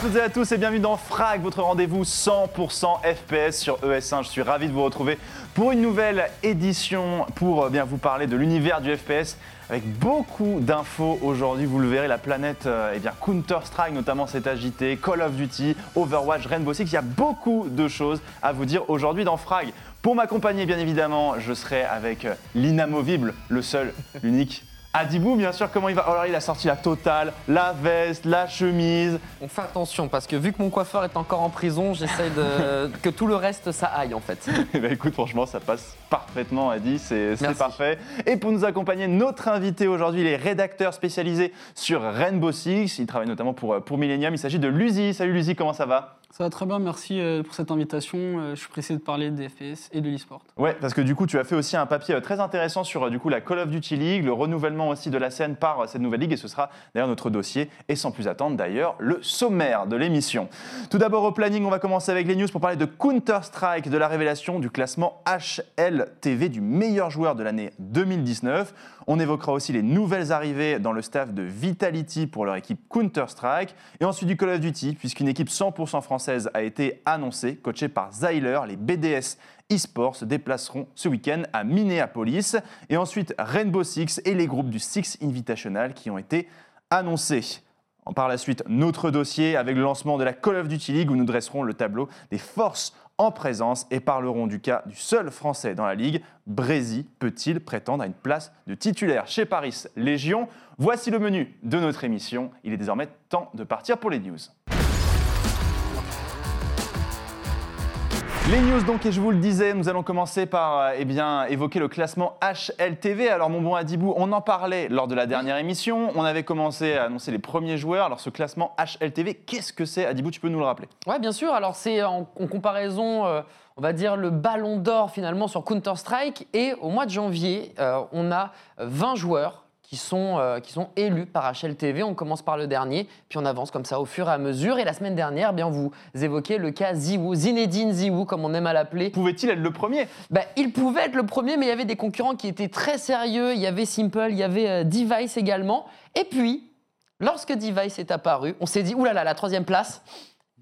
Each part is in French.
toutes et à tous et bienvenue dans Frag, votre rendez-vous 100% FPS sur ES1. Je suis ravi de vous retrouver pour une nouvelle édition pour euh, bien vous parler de l'univers du FPS avec beaucoup d'infos aujourd'hui. Vous le verrez, la planète euh, eh bien Counter-Strike notamment s'est agitée, Call of Duty, Overwatch, Rainbow Six. Il y a beaucoup de choses à vous dire aujourd'hui dans Frag. Pour m'accompagner, bien évidemment, je serai avec euh, l'inamovible, le seul, l'unique Adibou, bien sûr, comment il va? Alors, il a sorti la totale, la veste, la chemise. On fait attention parce que vu que mon coiffeur est encore en prison, j'essaye de que tout le reste ça aille en fait. Eh ben, écoute, franchement, ça passe parfaitement, Adi, c'est parfait. Et pour nous accompagner, notre invité aujourd'hui, il est rédacteur spécialisé sur Rainbow Six. Il travaille notamment pour, euh, pour Millennium. Il s'agit de Luzi. Salut Luzi, comment ça va? Ça va très bien, merci euh, pour cette invitation. Euh, Je suis pressé de parler des FPS et de l'e-sport. Ouais, parce que du coup, tu as fait aussi un papier euh, très intéressant sur du coup la Call of Duty League, le renouvellement aussi de la scène par cette nouvelle ligue, et ce sera d'ailleurs notre dossier. Et sans plus attendre, d'ailleurs, le sommaire de l'émission. Tout d'abord au planning, on va commencer avec les news pour parler de Counter Strike, de la révélation du classement HLTV du meilleur joueur de l'année 2019. On évoquera aussi les nouvelles arrivées dans le staff de Vitality pour leur équipe Counter Strike, et ensuite du Call of Duty, puisqu'une équipe 100% française a été annoncée, coachée par Zyler, les BDS eSports se déplaceront ce week-end à Minneapolis. Et ensuite Rainbow Six et les groupes du Six Invitational qui ont été annoncés. Par la suite, notre dossier avec le lancement de la Call of Duty League où nous dresserons le tableau des forces en présence et parlerons du cas du seul Français dans la Ligue. Brézy peut-il prétendre à une place de titulaire chez Paris Légion? Voici le menu de notre émission. Il est désormais temps de partir pour les news. Les news donc, et je vous le disais, nous allons commencer par euh, eh évoquer le classement HLTV. Alors mon bon Adibou, on en parlait lors de la dernière émission, on avait commencé à annoncer les premiers joueurs. Alors ce classement HLTV, qu'est-ce que c'est Adibou, tu peux nous le rappeler? Ouais, bien sûr. Alors c'est en, en comparaison, euh, on va dire le Ballon d'Or finalement sur Counter Strike et au mois de janvier, euh, on a 20 joueurs. Qui sont, euh, qui sont élus par HLTV. On commence par le dernier, puis on avance comme ça au fur et à mesure. Et la semaine dernière, eh bien, vous évoquez le cas Ziwoo, Zinedine Ziwoo, comme on aime à l'appeler. Pouvait-il être le premier? Bah, il pouvait être le premier, mais il y avait des concurrents qui étaient très sérieux. Il y avait Simple, il y avait euh, Device également. Et puis, lorsque Device est apparu, on s'est dit, oulala, la troisième place,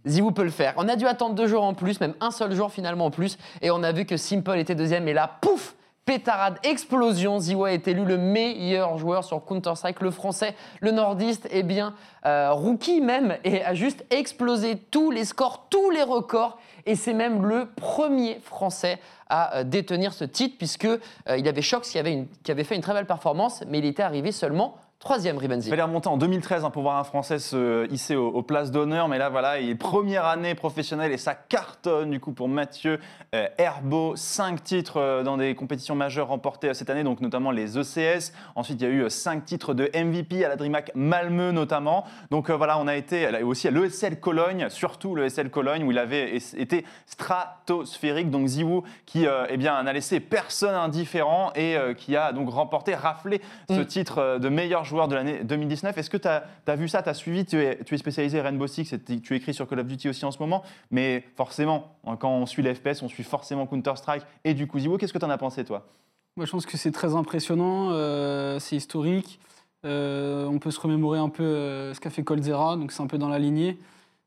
Ziwoo peut le faire. On a dû attendre deux jours en plus, même un seul jour finalement en plus, et on a vu que Simple était deuxième, et là, pouf Pétarade, explosion, Ziwoo est élu le meilleur joueur sur Counter-Strike, le français, le nordiste, eh bien, euh, rookie même, et a juste explosé tous les scores, tous les records, et c'est même le premier français à euh, détenir ce titre, puisque euh, il avait Shox qui avait fait une très belle performance, mais il était arrivé seulement troisième, Rivenzi. Il fallait remonter en 2013 hein, pour voir un Français se hisser aux, aux places d'honneur, mais là voilà, il est première année professionnelle et ça cartonne du coup pour Mathieu euh, Herbeau. Cinq titres euh, dans des compétitions majeures remportées euh, cette année, donc notamment les ECS. Ensuite, il y a eu euh, cinq titres de MVP à la DreamHack Malmö notamment. Donc euh, voilà, on a été là, aussi à l'ESL Cologne, surtout l'ESL Cologne où il avait été stratosphérique. Donc Ziwoo qui euh, eh bien, n'a laissé personne indifférent et euh, qui a donc remporté, raflé ce Mm. titre euh, de meilleur joueur de l'année 2019. Est-ce que tu as, vu ça, tu as suivi, tu es, tu es spécialisé Rainbow Six, tu écris sur Call of Duty aussi en ce moment, mais forcément, hein, quand on suit les FPS, on suit forcément Counter-Strike et du coup Ziwoo. Qu'est-ce que tu en as pensé toi? Moi, je pense que c'est très impressionnant, euh, c'est historique. Euh, on peut se remémorer un peu euh, ce qu'a fait Coldzera, donc c'est un peu dans la lignée.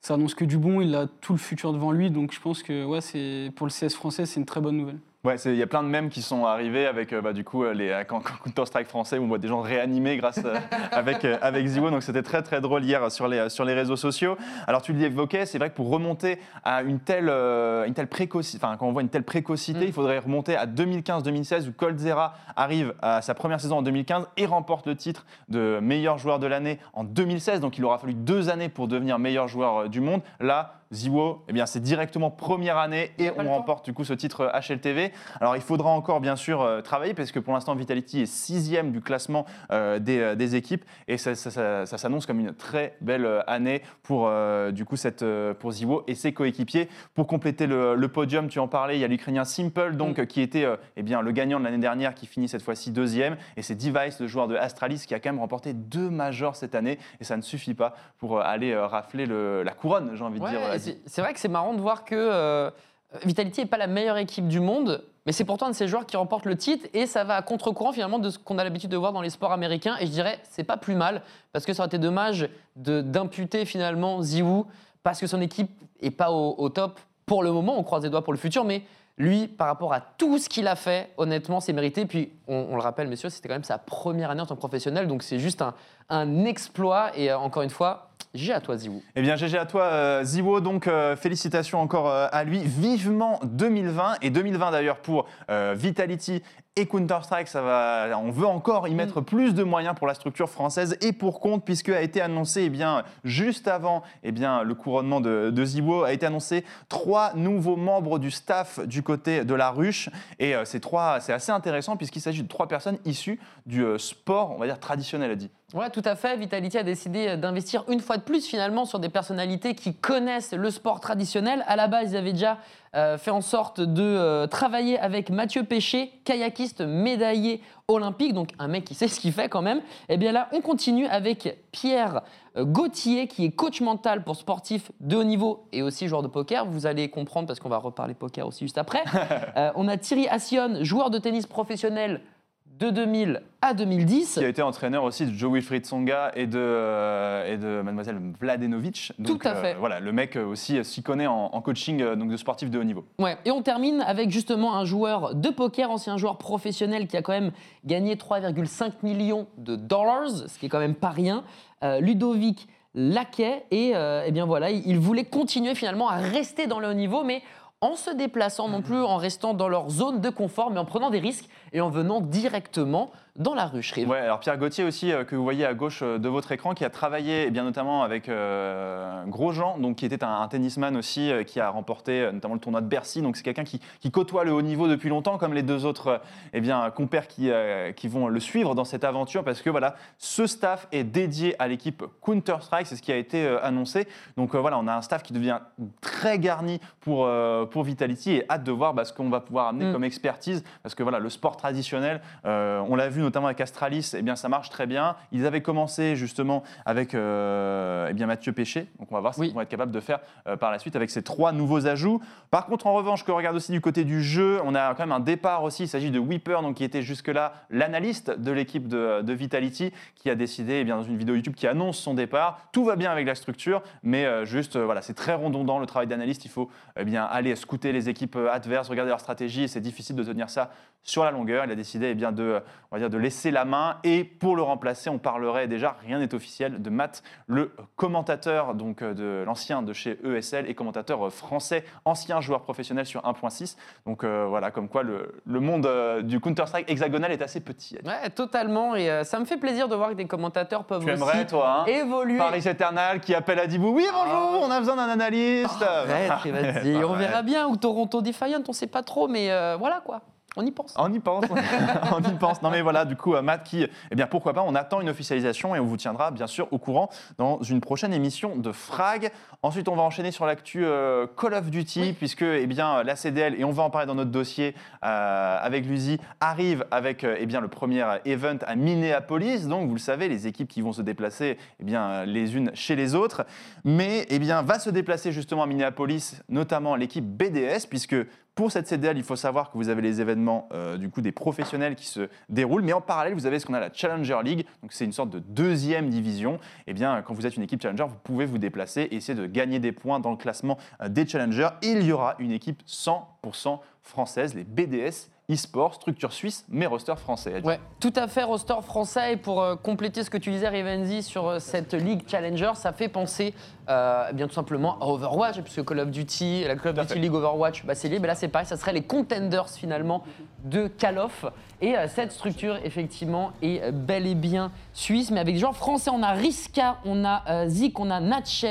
Ça annonce que du bon, il a tout le futur devant lui, donc je pense que ouais, pour le CS français, c'est une très bonne nouvelle. Ouais, il y a plein de mèmes qui sont arrivés avec euh, bah, du coup euh, les euh, quand Counter-Strike français où on voit des gens réanimés grâce euh, avec avec Ziwo. Donc c'était très très drôle hier sur les sur les réseaux sociaux. Alors tu l'évoquais, c'est vrai que pour remonter à une telle une telle précocité, enfin quand on voit une telle précocité, Mm. il faudrait remonter à 2015-2016 où Coldzera arrive à sa première saison en 2015 et remporte le titre de meilleur joueur de l'année en 2016. Donc il aura fallu deux années pour devenir meilleur joueur du monde. Là, Ziwo, eh bien c'est directement première année et on remporte du coup ce titre HLTV. Alors il faudra encore bien sûr euh, travailler parce que pour l'instant Vitality est sixième du classement euh, des, euh, des équipes et ça, ça- ça- ça s'annonce comme une très belle année pour euh, du coup cette pour Ziwo et ses coéquipiers. Pour compléter le, le podium, tu en parlais, il y a l'Ukrainien Simple donc Mm. qui était euh, eh bien le gagnant de l'année dernière qui finit cette fois-ci deuxième et c'est Device le joueur de Astralis qui a quand même remporté deux majors cette année et ça ne suffit pas pour aller rafler le- la couronne j'ai envie de dire. C'est vrai que c'est marrant de voir que euh, Vitality n'est pas la meilleure équipe du monde, mais c'est pourtant un de ces joueurs qui remporte le titre et ça va à contre-courant finalement de ce qu'on a l'habitude de voir dans les sports américains. Et je dirais, c'est pas plus mal parce que ça aurait été dommage d'imputer finalement Ziwoo parce que son équipe est pas au, top pour le moment. On croise les doigts pour le futur, mais lui, par rapport à tout ce qu'il a fait, honnêtement, c'est mérité. Puis, on, le rappelle, messieurs, c'était quand même sa première année en tant que professionnel, donc c'est juste un, un exploit. Et euh, encore une fois, j'ai à toi, Ziwoo. Eh bien, GG à toi, euh, Ziwo. Donc, euh, félicitations encore euh, à lui. Vivement 2020 et 2020 d'ailleurs pour Vitality et Counter-Strike. Ça va, on veut encore y mettre plus de moyens pour la structure française et pour compte, puisque a été annoncé, eh bien, juste avant, eh bien, le couronnement de, de Ziwo, a été annoncé trois nouveaux membres du staff du côté de la ruche. Et euh, ces trois, c'est assez intéressant puisqu'il s'agit de trois personnes issues du euh, sport, on va dire traditionnel, a dit. Ouais, tout à fait. Vitality a décidé euh, d'investir une fois de plus finalement sur des personnalités qui connaissent le sport traditionnel. À la base, ils avaient déjà euh, fait en sorte de euh, travailler avec Mathieu Péché, kayakiste médaillé olympique, donc un mec qui sait ce qu'il fait quand même. Et bien là, on continue avec Pierre euh, Gauthier, qui est coach mental pour sportifs de haut niveau et aussi joueur de poker. Vous allez comprendre parce qu'on va reparler poker aussi juste après. Euh, on a Thierry Assion, joueur de tennis professionnel de 2000 à 2010. Qui a été entraîneur aussi de Joe Wilfried Songa et de, euh, et de mademoiselle Vladenovic. Tout à fait. voilà, le mec euh, aussi euh, s'y connaît en, en coaching euh, donc de sportifs de haut niveau. Ouais, et on termine avec justement un joueur de poker, ancien joueur professionnel qui a quand même gagné 3,5 millions de dollars, ce qui est quand même pas rien. Euh, Ludovic Laquet, et euh, eh bien voilà, il il voulait continuer finalement à rester dans le haut niveau, mais en se déplaçant non plus, en restant dans leur zone de confort, mais en prenant des risques et en venant directement dans la rucherie. Ouais, alors Pierre Gauthier aussi, euh, que vous voyez à gauche euh, de votre écran, qui a travaillé eh bien notamment avec euh, Grosjean, donc qui était un, un tennisman aussi, euh, qui a remporté notamment le tournoi de Bercy. Donc c'est quelqu'un qui, qui côtoie le haut niveau depuis longtemps, comme les deux autres eh bien, compères qui, qui vont le suivre dans cette aventure, parce que voilà, ce staff est dédié à l'équipe Counter-Strike, c'est ce qui a été annoncé. Donc voilà, on a un staff qui devient très garni pour, pour Vitality et hâte de voir bah, ce qu'on va pouvoir amener Mm. comme expertise, parce que voilà, le sport traditionnel, euh, on l'a vu notamment avec Astralis, eh bien ça marche très bien. Ils avaient commencé justement avec euh, eh bien Mathieu Péché, donc on va voir ce Oui. qu'ils vont être capables de faire euh, par la suite avec ces trois nouveaux ajouts. Par contre, en revanche, que regarde aussi du côté du jeu, on a quand même un départ aussi. Il s'agit de Weeper, donc qui était jusque-là l'analyste de l'équipe de, de Vitality, qui a décidé, eh bien, dans une vidéo YouTube, qui annonce son départ. Tout va bien avec la structure, mais euh, juste, euh, voilà, c'est très redondant le travail d'analyste. Il faut eh bien aller scouter les équipes adverses, regarder leur stratégie. et C'est difficile de tenir ça sur la longueur. Il a décidé eh bien, de, on va dire, de laisser la main. Et pour le remplacer, on parlerait déjà, rien n'est officiel, de Matt, le commentateur donc, euh, de l'ancien de chez ESL et commentateur euh, français, ancien joueur professionnel sur 1.6. Donc euh, voilà, comme quoi le, le monde euh, du Counter-Strike hexagonal est assez petit. Ouais, totalement. Et euh, ça me fait plaisir de voir que des commentateurs peuvent Tu aussi aimerais, toi, hein évoluer. Paris Eternal qui appelle à Dibou. Oui, bonjour, on a besoin d'un analyste. Arrête, vas-y, on verra bien. Ou Toronto Defiant, on sait pas trop, mais voilà quoi. On y pense. On y pense, on y pense. Non mais voilà, du coup, euh, Matt qui, eh bien pourquoi pas, on attend une officialisation et on vous tiendra bien sûr au courant dans une prochaine émission de Frag. Ensuite, on va enchaîner sur l'actu euh, Call of Duty, puisque eh bien, la CDL, et on va en parler dans notre dossier euh, avec l'USI, arrive avec eh bien, le premier event à Minneapolis. Donc vous le savez, les équipes qui vont se déplacer eh bien, les unes chez les autres. Mais eh bien, va se déplacer justement à Minneapolis, notamment l'équipe BDS, puisque pour cette CDL, il faut savoir que vous avez les événements euh, du coup des professionnels qui se déroulent, mais en parallèle, vous avez ce qu'on a la Challenger League, donc c'est une sorte de deuxième division. Et bien, quand vous êtes une équipe Challenger, vous pouvez vous déplacer et essayer de gagner des points dans le classement euh, des Challengers. Il y aura une équipe 100% française, les BDS e-sport, structure suisse, mais roster français. Ouais, tout à fait, roster français. Et pour euh, compléter ce que tu disais, Rivenzi, sur euh, cette Ligue Challenger, ça fait penser euh, eh bien tout simplement à Overwatch, puisque Call of Duty, la Call of Duty. League Overwatch, bah, c'est lié. Mais là, c'est pareil, ça serait les contenders finalement de Call of. Et cette structure, effectivement, est bel et bien suisse, mais avec des joueurs français. On a Riska, on a Zik, on a Natche,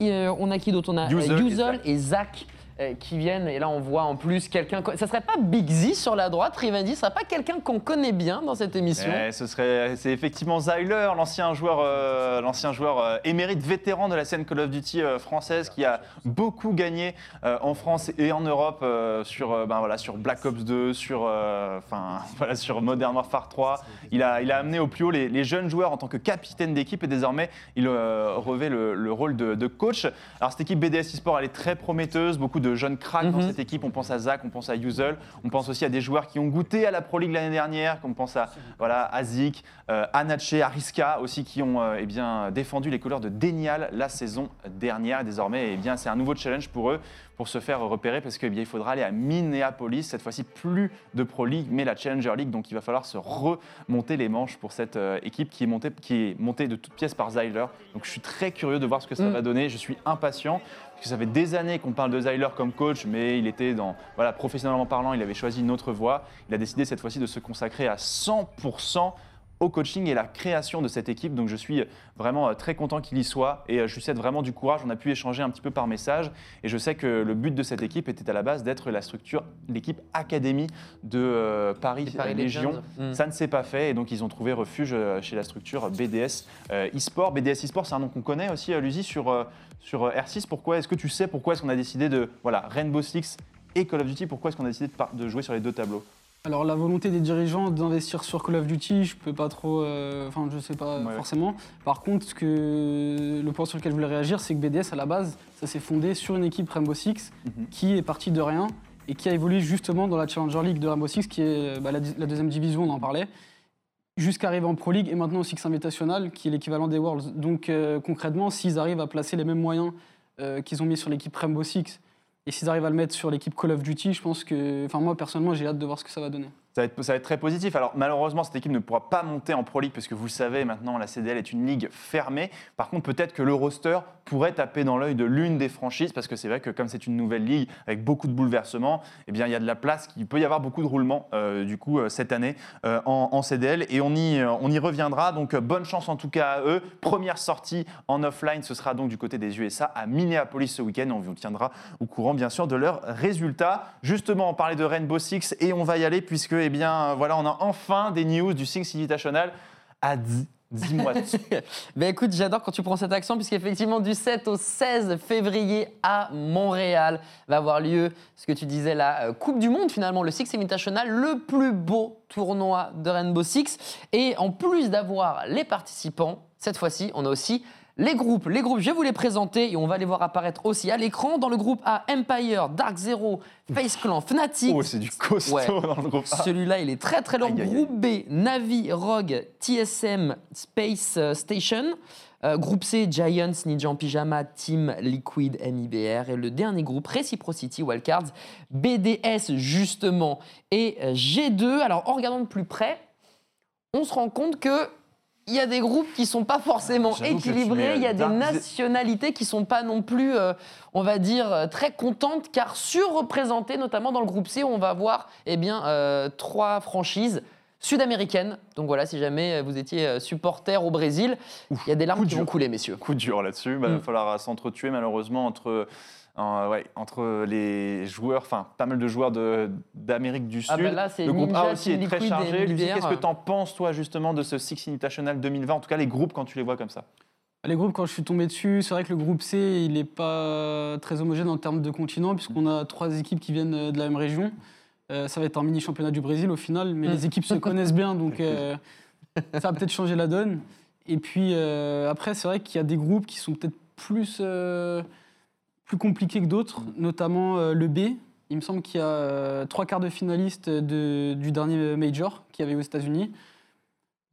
et, euh, on a qui d'autre? On a Yuzel euh, et Zach. Euh, qui viennent et là on voit en plus quelqu'un ça serait pas Big Z sur la droite Rivendi ça serait pas quelqu'un qu'on connaît bien dans cette émission? Eh, ce serait, c'est effectivement Zyler, l'ancien joueur, euh, l'ancien joueur euh, émérite vétéran de la scène Call of Duty française, qui a beaucoup gagné en France et en Europe sur, ben voilà, sur Black Ops 2, sur, enfin voilà, sur Modern Warfare 3. Il a, il a amené au plus haut les, jeunes joueurs en tant que capitaine d'équipe et désormais il revêt le, le rôle de, coach. Alors cette équipe BDS eSport, elle est très prometteuse, beaucoup de jeunes cracks dans Mhm. cette équipe. On pense à Zach, on pense à Yuzel, on pense aussi à des joueurs qui ont goûté à la Pro League l'année dernière, comme on pense à voilà, Azik, euh, Anache, Ariska aussi, qui ont euh, eh bien, défendu les couleurs de Denial la saison dernière. Et désormais, eh bien, c'est un nouveau challenge pour eux pour se faire repérer parce qu'il il faudra aller à Minneapolis, cette fois-ci plus de Pro League, mais la Challenger League. Donc il va falloir se remonter les manches pour cette euh, équipe qui est, montée, qui est montée de toutes pièces par Zyler. Donc je suis très curieux de voir ce que ça Mm. va donner. Je suis impatient. Parce que ça fait des années qu'on parle de Zyler comme coach, mais il était dans, voilà, professionnellement parlant, il avait choisi une autre voie. Il a décidé cette fois-ci de se consacrer à 100% au coaching et la création de cette équipe. Donc je suis vraiment euh, très content qu'il y soit et euh, je lui souhaite vraiment du courage. On a pu échanger un petit peu par message et je sais que le but de cette équipe était à la base d'être la structure, l'équipe académie de euh, Paris, Légion. Legends. Mm. Ça ne s'est pas fait et donc ils ont trouvé refuge chez la structure BDS eSport. BDS eSport, c'est un nom qu'on connaît aussi, euh, Luzi, sur, sur euh, R6. Pourquoi Est-ce que tu sais pourquoi est-ce qu'on a décidé de voilà Rainbow Six et Call of Duty Pourquoi est-ce qu'on a décidé de, jouer sur les deux tableaux? Alors la volonté des dirigeants d'investir sur Call of Duty, je peux pas trop, euh, enfin je sais pas Ouais. forcément. Par contre, ce que le point sur lequel je voulais réagir, c'est que BDS à la base, ça s'est fondé sur une équipe Rainbow Six Mhm. qui est partie de rien et qui a évolué justement dans la Challenger League de Rainbow Six, qui est bah, la, la deuxième division, on en parlait, jusqu'à arriver en Pro League et maintenant au Six Invitational, qui est l'équivalent des Worlds. Donc euh, concrètement, s'ils arrivent à placer les mêmes moyens euh, qu'ils ont mis sur l'équipe Rainbow Six et s'ils arrivent à le mettre sur l'équipe Call of Duty, je pense que, enfin moi personnellement, j'ai hâte de voir ce que ça va donner. Ça va, être, très positif. Alors malheureusement, cette équipe ne pourra pas monter en Pro League parce que vous le savez, maintenant la CDL est une ligue fermée. Par contre, peut-être que le roster pourrait taper dans l'œil de l'une des franchises parce que c'est vrai que comme c'est une nouvelle ligue avec beaucoup de bouleversements, eh bien il y a de la place, il peut y avoir beaucoup de roulements euh, du coup euh, cette année euh, en, en CDL et on y, on y reviendra. Donc euh, bonne chance en tout cas à eux. Première sortie en offline, ce sera donc du côté des USA à Minneapolis ce week-end. On vous tiendra au courant bien sûr de leurs résultats. Justement, on parlait de Rainbow Six et on va y aller puisque eh bien euh, voilà, on a enfin des news du Six Invitational à 10 Dis-moi. Ben écoute, j'adore quand tu prends cet accent, puisqu'effectivement, du 7 au 16 février à Montréal va avoir lieu ce que tu disais, la euh, Coupe du Monde, finalement, le Six Invitational, le plus beau tournoi de Rainbow Six. Et en plus d'avoir les participants, cette fois-ci, on a aussi les groupes. Les groupes, je vais vous les présenter et on va les voir apparaître aussi à l'écran. Dans le groupe A, Empire, Dark Zero, Face Clan, Fnatic, Oh, c'est du costaud Ouais. dans le groupe A. celui-là, il est très très long. Aïe, aïe, aïe. Groupe B, Navi, Rogue, TSM, Space euh, Station. Euh, groupe C, Giants, Ninja en Pyjama, Team Liquid, MIBR. Et le dernier groupe, Reciprocity, Wildcards, BDS justement et euh, G2. Alors en regardant de plus près, on se rend compte que il y a des groupes qui sont pas forcément mets, équilibrés, il y a des nationalités qui sont pas non plus, euh, on va dire, euh, très contentes, car surreprésentées, notamment dans le groupe C, où on va voir eh bien, euh, trois franchises sud-américaines. Donc voilà, si jamais vous étiez supporter au Brésil, il y a des larmes qui vont couler, messieurs. Coup dur là-dessus. Bah, Il Mm. va falloir s'entretuer malheureusement entre, euh, ouais, entre les joueurs, enfin pas mal de joueurs de- d'Amérique du Sud. Ah bah là, c'est le groupe Ninja, A aussi est très chargé. Qu'est-ce que tu en penses toi justement de ce Six Invitational 2020 En tout cas les groupes quand tu les vois comme ça. Les groupes, quand je suis tombé dessus, c'est vrai que le groupe C, il n'est pas très homogène en termes de continent, puisqu'on a trois équipes qui viennent euh, de la même région. Euh, ça va être un mini championnat du Brésil au final, mais Mm. les équipes se connaissent bien, donc euh, ça va peut-être changer la donne. Et puis euh, après, c'est vrai qu'il y a des groupes qui sont peut-être plus, euh, plus compliqués que d'autres, notamment euh, le B. Il me semble qu'il y a euh, trois quarts de finalistes de- du dernier major qu'il y avait aux États-Unis.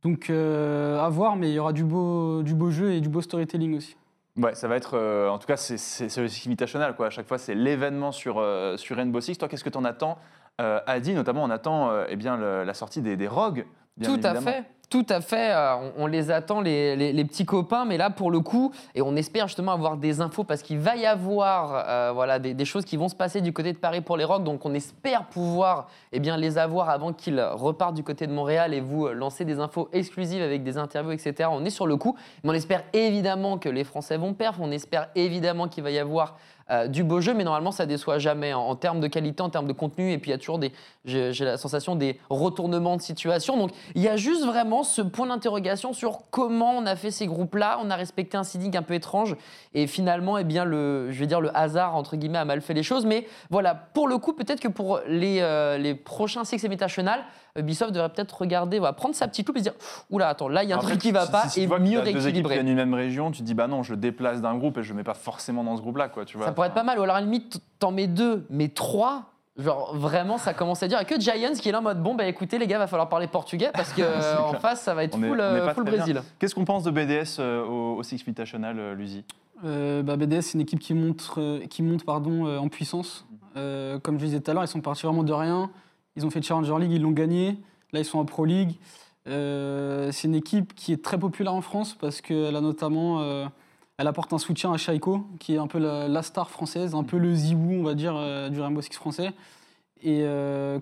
Donc euh, à voir, mais il y aura du beau, du beau jeu et du beau storytelling aussi. Ouais, ça va être, euh, en tout cas, c'est- le Invitational quoi. À chaque fois, c'est l'événement sur euh, sur Rainbow Six. Toi, qu'est-ce que tu en attends euh, Adi, notamment, on attend eh bien le- la sortie des, des rogues. Bien Tout à fait. Tout à fait, euh, on, on les attend, les, les- les petits copains, mais là, pour le coup, et on espère justement avoir des infos parce qu'il va y avoir euh, voilà, des, des choses qui vont se passer du côté de Paris pour les Rocks, donc on espère pouvoir eh bien, les avoir avant qu'ils repartent du côté de Montréal et vous lancer des infos exclusives avec des interviews, etc. On est sur le coup, mais on espère évidemment que les Français vont perf, on espère évidemment qu'il va y avoir euh, du beau jeu, mais normalement ça déçoit jamais en, termes de qualité, en termes de contenu, et puis il y a toujours des, j'ai la sensation des retournements de situation. Donc Il y a juste vraiment ce point d'interrogation sur comment on a fait ces groupes-là. On a respecté un seeding un peu étrange et finalement, eh bien, le, je vais dire le hasard entre guillemets a mal fait les choses. Mais voilà, pour le coup, peut-être que pour les, euh, les prochains Six Invitational, Ubisoft devrait peut-être regarder, voilà, prendre sa petite loupe et se dire oula, attends, là il y a un Après, truc qui va si- pas si tu et vois que mieux t'as deux équipes qui rééquilibrer. viennent d'une même région, tu te dis bah non, je le déplace d'un groupe et je le mets pas forcément dans ce groupe-là, quoi. Tu vois. Ça pourrait être pas mal. Ou alors à la limite, t'en mets deux, mais trois. Genre vraiment, ça commence à dire. Et que Giants qui est là en mode bon, bah écoutez, les gars, va falloir parler portugais parce que euh, en face, ça va être On full, est euh, full bien. Brésil. Qu'est-ce qu'on pense de BDS euh, au, au Six Invitational, euh, Luzi Euh, bah, BDS, c'est une équipe qui monte, euh, qui monte pardon, euh, en puissance. Euh, comme je disais tout à l'heure, ils sont partis vraiment de rien. Ils ont fait Challenger League, ils l'ont gagné. Là, ils sont en Pro League. Euh, c'est une équipe qui est très populaire en France parce qu'elle a notamment, euh, elle apporte un soutien à Shaiko, qui est un peu la, la star française, un peu le Ziwoo, on va dire, euh, du Rainbow Six français. Et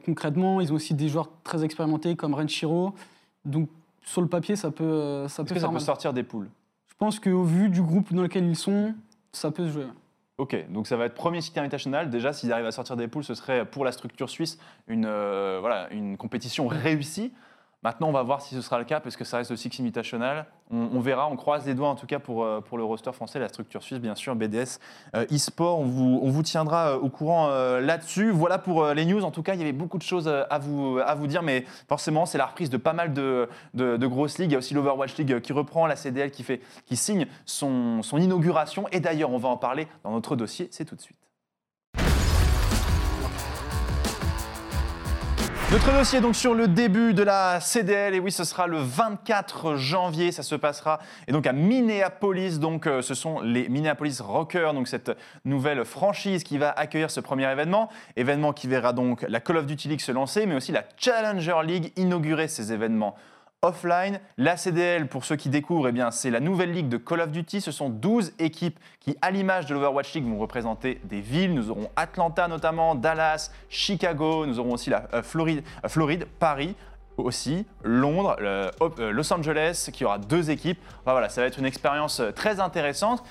concrètement, ils ont aussi des joueurs très expérimentés comme Renshiro. Donc, sur le papier, ça peut, ça peut que ça peut sortir des poules? Je pense qu'au vu du groupe dans lequel ils sont, ça peut se jouer. Ok, donc ça va être premier City Invitational. Déjà, s'ils arrivent à sortir des poules, ce serait pour la structure suisse une, euh, une compétition réussie. Maintenant, on va voir si ce sera le cas, parce que ça reste le Six Invitational. On, verra, on croise les doigts en tout cas pour, euh, pour le roster français, la structure suisse, bien sûr, BDS euh, e-sport. On vous, on vous tiendra euh, au courant là-dessus. Voilà pour les news. En tout cas, il y avait beaucoup de choses à vous, à vous dire, mais forcément, c'est la reprise de pas mal de, de, de grosses ligues. Il y a aussi l'Overwatch League qui reprend, la CDL qui, fait, qui signe son, son inauguration. Et d'ailleurs, on va en parler dans notre dossier. C'est tout de suite. Notre dossier est donc sur le début de la CDL et oui ce sera le 24 janvier ça se passera et donc à Minneapolis. Donc euh, ce sont les Minneapolis Rockers donc cette nouvelle franchise qui va accueillir ce premier événement. Événement qui verra donc la Call of Duty League se lancer mais aussi la Challenger League inaugurer ces événements offline. La CDL, pour ceux qui découvrent, eh c'est la nouvelle ligue de Call of Duty. Ce sont 12 équipes qui, à l'image de l'Overwatch League, vont représenter des villes. Nous aurons Atlanta notamment, Dallas, Chicago. Nous aurons aussi la euh, Floride, euh, Floride, Paris aussi, Londres, euh, Los Angeles, qui aura deux équipes. Voilà, ça va être une expérience très intéressante.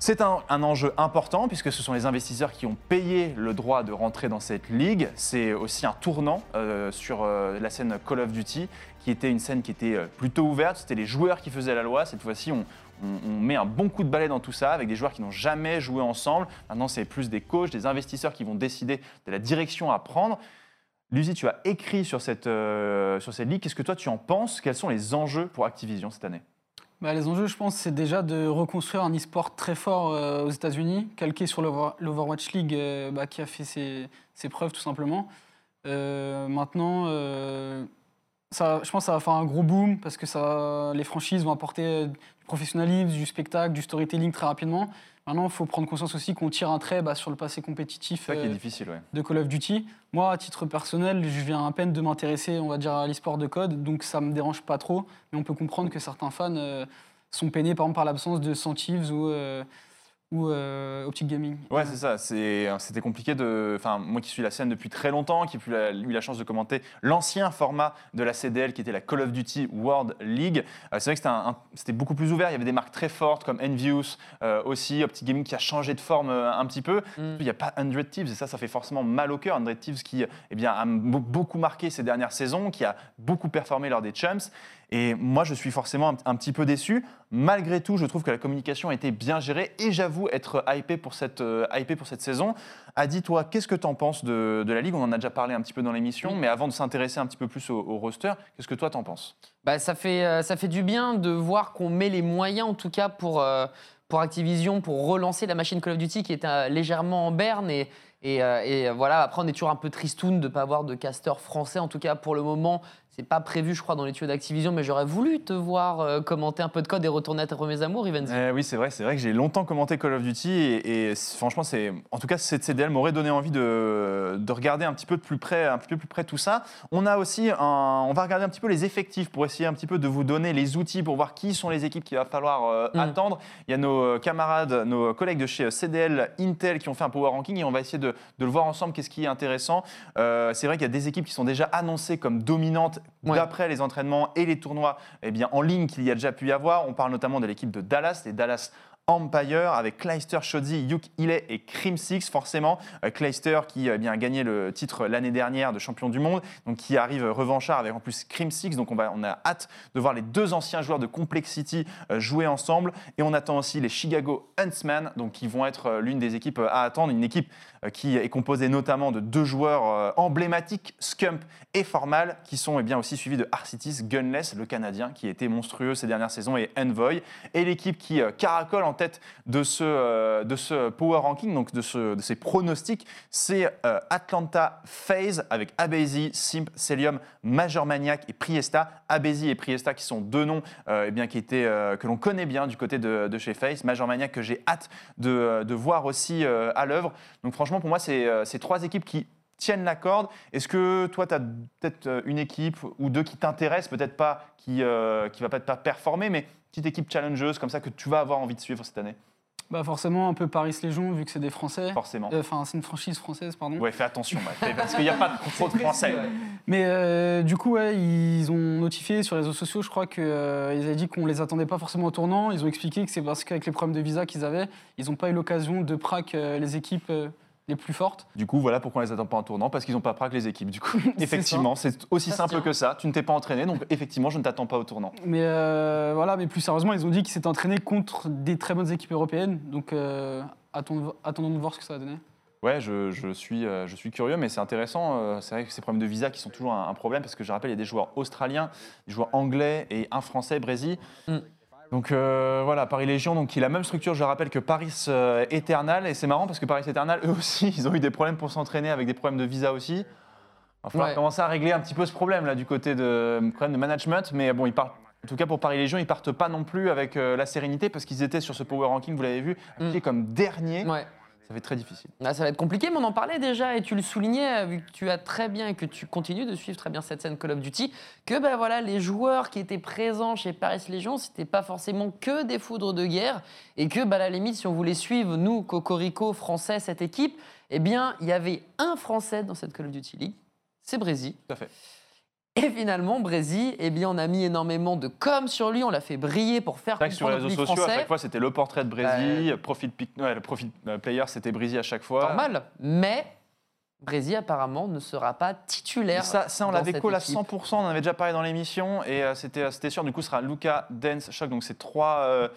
C'est un, enjeu important puisque ce sont les investisseurs qui ont payé le droit de rentrer dans cette ligue. C'est aussi un tournant euh, sur euh, la scène Call of Duty qui était une scène qui était euh, plutôt ouverte. C'était les joueurs qui faisaient la loi. Cette fois-ci, on, met un bon coup de balai dans tout ça avec des joueurs qui n'ont jamais joué ensemble. Maintenant, c'est plus des coachs, des investisseurs qui vont décider de la direction à prendre. Lucie, tu as écrit sur cette, sur cette ligue. Qu'est-ce que toi tu en penses? Quels sont les enjeux pour Activision cette année? Bah, les enjeux, je pense, c'est déjà de reconstruire un e-sport très fort euh, aux États-Unis, calqué sur l'Over- l'Overwatch League euh, bah, qui a fait ses, preuves tout simplement. Euh, maintenant, ça, je pense que ça va faire un gros boom parce que ça, les franchises vont apporter du professionnalisme, du spectacle, du storytelling très rapidement. Maintenant, il faut prendre conscience aussi qu'on tire un trait bah, sur le passé compétitif euh, difficile, ouais. de Call of Duty. Moi, à titre personnel, je viens à peine de m'intéresser, on va dire, à l'e-sport de code, donc ça me dérange pas trop. Mais on peut comprendre que certains fans euh, sont peinés, par exemple, par l'absence de Centives ou, euh, ou euh, Optic Gaming. Ouais, c'est ça. C'est- C'était compliqué de. Enfin, moi qui suis la scène depuis très longtemps, qui la- eu la chance de commenter l'ancien format de la CDL qui était la Call of Duty World League. euh, c'est vrai que c'était beaucoup plus ouvert. Il y avait des marques très fortes comme Envious, euh, aussi Optic Gaming qui a changé de forme euh, un petit peu. Mm. Il n'y a pas 100 Thieves et ça, ça fait forcément mal au cœur. 100 Thieves qui eh bien, a be- beaucoup marqué ces dernières saisons, qui a beaucoup performé lors des Champs. Et moi, je suis forcément un, un petit peu déçu. Malgré tout, je trouve que la communication a été bien gérée et j'avoue être hypé pour cette, euh, hypé pour cette saison. Adi, toi, qu'est-ce que tu en penses de, de la Ligue? On en a déjà parlé un petit peu dans l'émission, mais avant de s'intéresser un petit peu plus au, au roster, qu'est-ce que toi t'en penses? Bah, ça, fait, euh, ça fait du bien de voir qu'on met les moyens, en tout cas, pour, euh, pour Activision, pour relancer la machine Call of Duty qui était euh, légèrement en berne. Et, et, euh, et, voilà, après, on est toujours un peu tristoun de ne pas avoir de caster français. En tout cas, pour le moment, c'est pas prévu, je crois, dans les tuyaux d'Activision, mais j'aurais voulu te voir euh, commenter un peu de code et retourner à tes premiers amours, Rivenzi. Eh oui, c'est vrai, c'est vrai que j'ai longtemps commenté Call of Duty et, franchement, c'est, en tout cas, cette CDL m'aurait donné envie de, de regarder un petit peu de plus près, un petit peu plus près tout ça. On a aussi, un- on va regarder un petit peu les effectifs pour essayer un petit peu de vous donner les outils pour voir qui sont les équipes qu'il va falloir euh, Mm. attendre. Il y a nos euh, camarades, nos collègues de chez CDL Intel qui ont fait un power ranking et on va essayer de, de le voir ensemble. Qu'est-ce qui est intéressant C'est vrai qu'il y a des équipes qui sont déjà annoncées comme dominantes D'après les entraînements et les tournois eh bien, en ligne qu'il y a déjà pu y avoir. On parle notamment de l'équipe de Dallas, les Dallas Empire avec Kleister, Shodzi, Yuk Ile et Crim Six. Forcément, euh, Kleister qui euh, eh bien, a gagné le titre l'année dernière de champion du monde, donc qui arrive revanchard avec en plus Crim Six. Donc on, va, on a hâte de voir les deux anciens joueurs de Complexity euh, jouer ensemble. Et on attend aussi les Chicago Huntsmen, donc qui vont être euh, l'une des équipes à attendre. Une équipe euh, qui est composée notamment de deux joueurs euh, emblématiques, Scump et Formal, qui sont eh bien, aussi suivis de Arcitis, Gunless, le Canadien, qui était monstrueux ces dernières saisons, et Envoy. Et l'équipe qui euh, caracole en tête de ce, euh, de ce power ranking, donc de, ce, de ces pronostics, c'est euh, Atlanta FaZe avec Abezi, Simp, Celium, Major Maniac et Priesta. Abezi et Priesta qui sont deux noms euh, eh bien, qui étaient, que l'on connaît bien du côté de, de chez FaZe. Major Maniac que j'ai hâte de, de voir aussi à l'œuvre. Donc franchement, pour moi, c'est ces trois équipes qui tiennent la corde. Est-ce que toi, tu as peut-être euh, une équipe ou deux qui t'intéressent, peut-être pas qui ne va peut-être pas performer, mais petite équipe challengeuse comme ça que tu vas avoir envie de suivre cette année? Bah forcément un peu Paris Légion vu que c'est des Français. Forcément. Euh, Enfin, c'est une franchise française, pardon. Ouais, fais attention, parce qu'il n'y a pas trop de français. Mais euh, du coup, ouais, ils ont notifié sur les réseaux sociaux, je crois qu'ils avaient dit qu'on les attendait pas forcément au tournant. Ils ont expliqué que c'est parce qu'avec les problèmes de visa qu'ils avaient, ils n'ont pas eu l'occasion de prac euh, les équipes euh, les plus fortes. Du coup, voilà pourquoi on les attend pas en tournant, parce qu'ils n'ont pas praque les équipes. Du coup, effectivement, c'est aussi Ça simple que ça. Tu ne t'es pas entraîné, donc effectivement, je ne t'attends pas au tournant. Mais euh, voilà, mais plus sérieusement, ils ont dit qu'ils s'étaient entraînés contre des très bonnes équipes européennes. Donc euh, attendons, attendons de voir ce que ça va donner. Ouais, je, je suis, euh, je suis curieux, mais c'est intéressant. euh, C'est vrai que ces problèmes de visa qui sont toujours un, un problème, parce que je rappelle, il y a des joueurs australiens, des joueurs anglais et un français, Brésil. Mm. Donc euh, voilà, Paris Légion, donc, qui a la même structure, je le rappelle, que Paris euh, Eternal. Et c'est marrant parce que Paris Eternal, eux aussi, ils ont eu des problèmes pour s'entraîner avec des problèmes de visa aussi. Il va falloir Ouais. commencer à régler un petit peu ce problème là du côté de, problème de management. Mais bon, ils partent. En tout cas, pour Paris Légion, ils partent pas non plus avec euh, la sérénité parce qu'ils étaient sur ce power ranking, vous l'avez vu, appliqué comme dernier. Ouais. Ça fait très difficile. Ah, ça va être compliqué, mais on en parlait déjà et tu le soulignais, euh, vu que tu as très bien et que tu continues de suivre très bien cette scène Call of Duty, que ben voilà, les joueurs qui étaient présents chez Paris Légion, c'était pas forcément que des foudres de guerre et que, bah, à la limite, si on voulait suivre, nous, Cocorico, français, cette équipe, eh bien, il y avait un français dans cette Call of Duty League, c'est Brésil. Tout à fait. Et finalement, Brésil, eh bien, on a mis énormément de com sur lui, on l'a fait briller pour faire que sur les comprendre réseaux sociaux, à chaque fois, c'était le portrait de Brésil, profit, pic- ouais, le profit euh, player, c'était Brésil à chaque fois. Normal. Mais Brésil, apparemment, ne sera pas titulaire. ça, ça, on l'avait call à équipe. 100%, on en avait déjà parlé dans l'émission, et euh, c'était euh, c'était sûr, du coup, ce sera Luca, Dance, Shock, donc c'est trois, euh,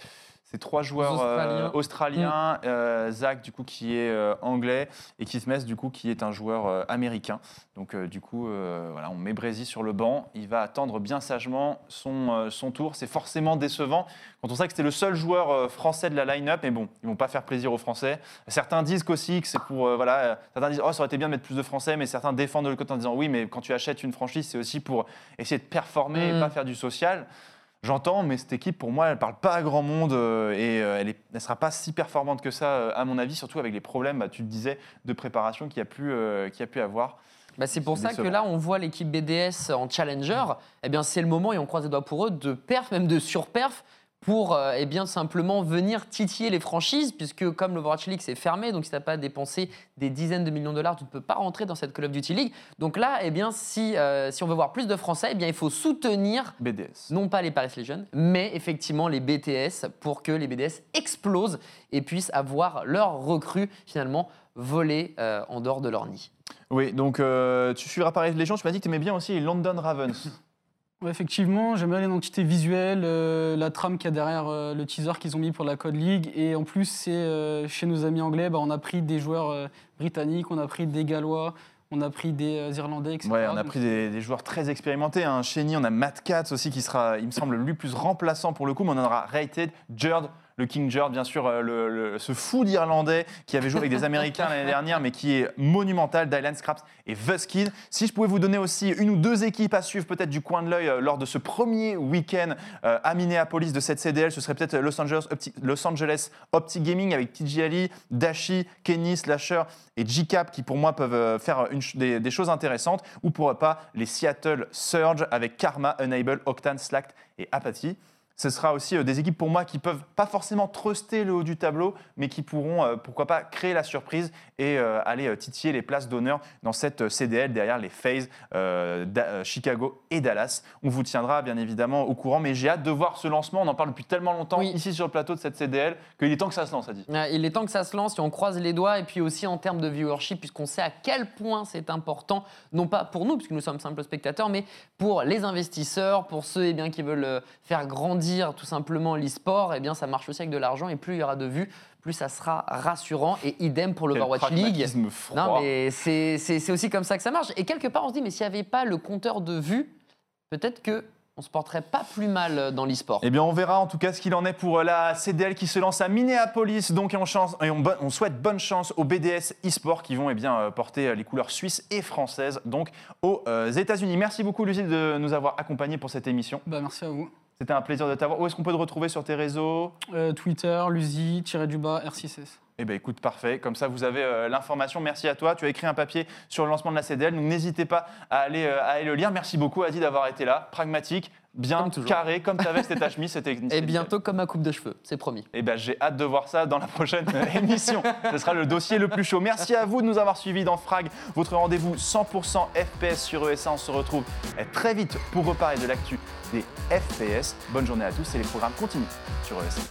ces trois joueurs euh, Australiens. australiens, euh, Zach, du coup, qui est euh, anglais, et Keith Mess, du coup, qui est un joueur euh, américain. Donc, euh, du coup, euh, voilà, on met Brésil sur le banc, il va attendre bien sagement son, euh, son tour. C'est forcément décevant quand on sait que c'était le seul joueur euh, français de la line-up, mais bon, ils vont pas faire plaisir aux Français. Certains disent qu'aussi que c'est pour, euh, voilà, euh, certains disent, oh, ça aurait été bien de mettre plus de Français, mais certains défendent le côté en disant, oui, mais quand tu achètes une franchise, c'est aussi pour essayer de performer et Mm. pas faire du social. J'entends, mais cette équipe, pour moi, elle parle pas à grand monde euh, et euh, elle ne sera pas si performante que ça, euh, à mon avis, surtout avec les problèmes, bah, tu le disais, de préparation qu'il y a pu, qu'il y a pu avoir. Bah, c'est pour ça que là, on voit l'équipe BDS en challenger. Eh bien, c'est le moment, et on croise les doigts pour eux, de perf, même de surperf, pour euh, eh bien, simplement venir titiller les franchises, puisque comme l'Overwatch League, c'est fermé, donc si tu n'as pas dépensé des dizaines de millions de dollars, tu ne peux pas rentrer dans cette Call of Duty League. Donc là, eh bien, si, euh, si on veut voir plus de Français, eh bien, il faut soutenir BDS. non pas les Paris Legion, mais effectivement les BTS pour que les BDS explosent et puissent avoir leurs recrues finalement volées euh, en dehors de leur nid. Oui, donc tu suivras Paris Légion. Tu m'as dit que tu aimais bien aussi les London Ravens. Ouais, effectivement, j'aime bien l'identité visuelle, euh, la trame qu'il y a derrière euh, le teaser qu'ils ont mis pour la Code League. Et en plus, c'est euh, chez nos amis anglais, bah, on a pris des joueurs britanniques, on a pris des Gallois, on a pris des Irlandais, etc. Ouais, on a pris des, des joueurs très expérimentés. Hein. Cheney, on a Matt Katz aussi qui sera, il me semble, lui plus remplaçant pour le coup, mais on en aura Rated, Jerd, le King Jerd, bien sûr, euh, ce fou d'Irlandais qui avait joué avec des Américains l'année dernière, mais qui est monumental, Dylan Scraps et Vuskin. Si je pouvais vous donner aussi une ou deux équipes à suivre, peut-être du coin de l'œil, euh, lors de ce premier week-end euh, à Minneapolis de cette CDL, ce serait peut-être Los Angeles, Opti- Gaming avec TJ Ali, Dashi, Kenny, Slasher et G-Cap qui pour moi peuvent faire des choses intéressantes, ou pourquoi pas les Seattle Surge avec Karma, Unable, Octane, Slack et Apathy. Ce sera aussi euh, des équipes pour moi qui peuvent pas forcément truster le haut du tableau, mais qui pourront, euh, pourquoi pas, créer la surprise et euh, aller titiller les places d'honneur dans cette CDL derrière les euh, Chicago et Dallas. On vous tiendra bien évidemment au courant, mais j'ai hâte de voir ce lancement. On en parle depuis tellement longtemps Oui. ici sur le plateau de cette CDL qu'il est temps que ça se lance, a dit. Il est temps que ça se lance, et on croise les doigts, et puis aussi en termes de viewership, puisqu'on sait à quel point c'est important, non pas pour nous, puisque nous sommes simples spectateurs, mais pour les investisseurs, pour ceux eh bien, qui veulent faire grandir tout simplement l'e-sport, eh bien, ça marche aussi avec de l'argent, et plus il y aura de vues, plus ça sera rassurant, et idem pour l'Overwatch League. froid. Non, mais c'est aussi comme ça que ça marche. Et quelque part, on se dit, mais s'il n'y avait pas le compteur de vues, peut-être que on se porterait pas plus mal dans l'e-sport. Eh bien, on verra en tout cas ce qu'il en est pour euh, la CDL qui se lance à Minneapolis. Donc, et on, chance- et on souhaite bonne chance aux BDS e-sport qui vont eh bien, euh, porter euh, les couleurs suisses et françaises donc aux euh, États-Unis. Merci beaucoup, Lucie, de nous avoir accompagnés pour cette émission. Bah, merci à vous. C'était un plaisir de t'avoir. Où est-ce qu'on peut te retrouver sur tes réseaux? Euh, Twitter, Luzi, tiré du bas, R6S. Eh bien, écoute, parfait. Comme ça, vous avez euh, l'information. Merci à toi. Tu as écrit un papier sur le lancement de la CDL. Donc, n'hésitez pas à aller, euh, à aller le lire. Merci beaucoup, Adi, d'avoir été là. Pragmatique, bien Comme toujours. carré, comme tu avais, c'était ta chemise. C'était Et bientôt comme ma coupe de cheveux, c'est promis. Eh ben, j'ai hâte de voir ça dans la prochaine émission. Ce sera le dossier le plus chaud. Merci à vous de nous avoir suivis dans Frag, votre rendez-vous 100% FPS sur ESA. On se retrouve eh, très vite pour reparler de l'actu des FPS. Bonne journée à tous et les programmes continuent sur ESA.